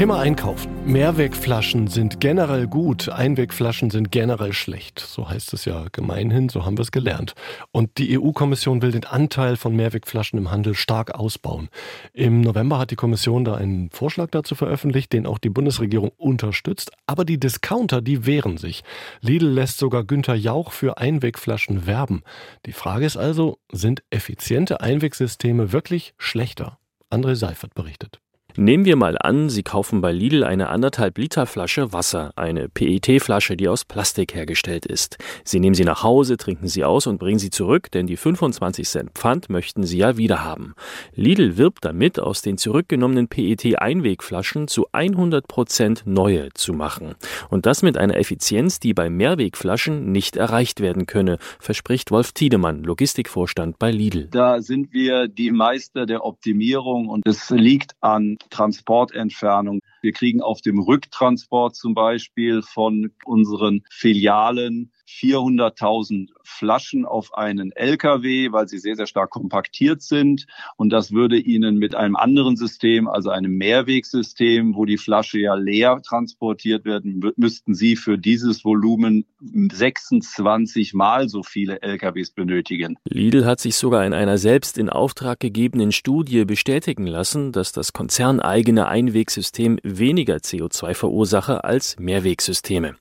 Thema Einkaufen. Mehrwegflaschen sind generell gut, Einwegflaschen sind generell schlecht. So heißt es ja gemeinhin, so haben wir es gelernt. Und die EU-Kommission will den Anteil von Mehrwegflaschen im Handel stark ausbauen. Im November hat die Kommission da einen Vorschlag dazu veröffentlicht, den auch die Bundesregierung unterstützt. Aber die Discounter, die wehren sich. Lidl lässt sogar Günther Jauch für Einwegflaschen werben. Die Frage ist also, sind effiziente Einwegsysteme wirklich schlechter? André Seifert berichtet. Nehmen wir mal an, Sie kaufen bei Lidl eine anderthalb Liter Flasche Wasser, eine PET-Flasche, die aus Plastik hergestellt ist. Sie nehmen sie nach Hause, trinken sie aus und bringen sie zurück, denn die 25 Cent Pfand möchten Sie ja wieder haben. Lidl wirbt damit, aus den zurückgenommenen PET-Einwegflaschen zu 100 Prozent neue zu machen. Und das mit einer Effizienz, die bei Mehrwegflaschen nicht erreicht werden könne, verspricht Wolf Tiedemann, Logistikvorstand bei Lidl. Da sind wir die Meister der Optimierung und es liegt an Transportentfernung. Wir kriegen auf dem Rücktransport zum Beispiel von unseren Filialen 400.000 Flaschen auf einen LKW, weil sie sehr, sehr stark kompaktiert sind. Und das würde Ihnen mit einem anderen System, also einem Mehrwegsystem, wo die Flasche ja leer transportiert werden, müssten Sie für dieses Volumen 26 mal so viele LKWs benötigen. Lidl hat sich sogar in einer selbst in Auftrag gegebenen Studie bestätigen lassen, dass das konzerneigene Einwegsystem weniger CO2 verursache als Mehrwegsysteme.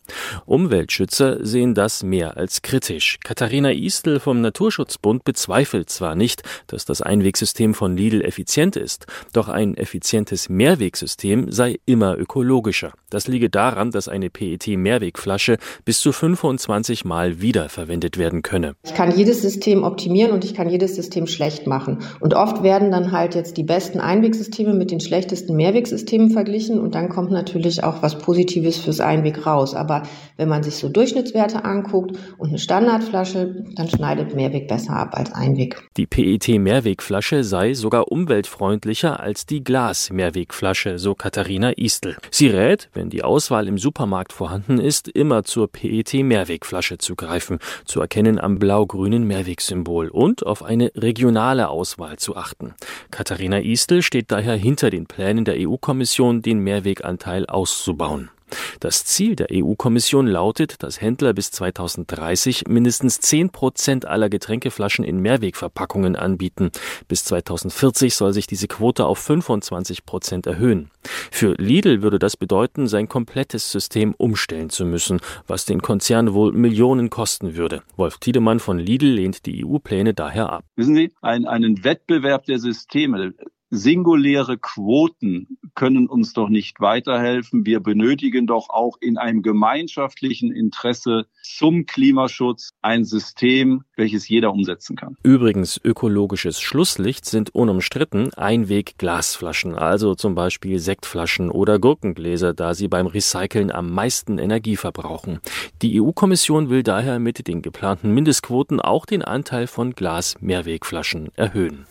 Umweltschützer sehen das mehr als kritisch. Katharina Istel vom Naturschutzbund bezweifelt zwar nicht, dass das Einwegsystem von Lidl effizient ist, doch ein effizientes Mehrwegsystem sei immer ökologischer. Das liege daran, dass eine PET-Mehrwegflasche bis zu 25 Mal wiederverwendet werden könne. Ich kann jedes System optimieren und ich kann jedes System schlecht machen. Und oft werden dann halt jetzt die besten Einwegsysteme mit den schlechtesten Mehrwegsystemen verglichen und dann kommt natürlich auch was Positives fürs Einweg raus. Aber wenn man sich so Durchschnittswerte anguckt, anguckt und eine Standardflasche, dann schneidet Mehrweg besser ab als Einweg. Die PET-Mehrwegflasche sei sogar umweltfreundlicher als die Glas-Mehrwegflasche, so Katharina Istel. Sie rät, wenn die Auswahl im Supermarkt vorhanden ist, immer zur PET-Mehrwegflasche zu greifen, zu erkennen am blau-grünen Mehrwegsymbol und auf eine regionale Auswahl zu achten. Katharina Istel steht daher hinter den Plänen der EU-Kommission, den Mehrweganteil auszubauen. Das Ziel der EU-Kommission lautet, dass Händler bis 2030 mindestens 10 Prozent aller Getränkeflaschen in Mehrwegverpackungen anbieten. Bis 2040 soll sich diese Quote auf 25 Prozent erhöhen. Für Lidl würde das bedeuten, sein komplettes System umstellen zu müssen, was den Konzern wohl Millionen kosten würde. Wolf Tiedemann von Lidl lehnt die EU-Pläne daher ab. Wissen Sie, ein, einen Wettbewerb der Systeme singuläre Quoten können uns doch nicht weiterhelfen. Wir benötigen doch auch in einem gemeinschaftlichen Interesse zum Klimaschutz ein System, welches jeder umsetzen kann. Übrigens, ökologisches Schlusslicht sind unumstritten Einweg-Glasflaschen, also zum Beispiel Sektflaschen oder Gurkengläser, da sie beim Recyceln am meisten Energie verbrauchen. Die EU-Kommission will daher mit den geplanten Mindestquoten auch den Anteil von Glas-Mehrwegflaschen erhöhen.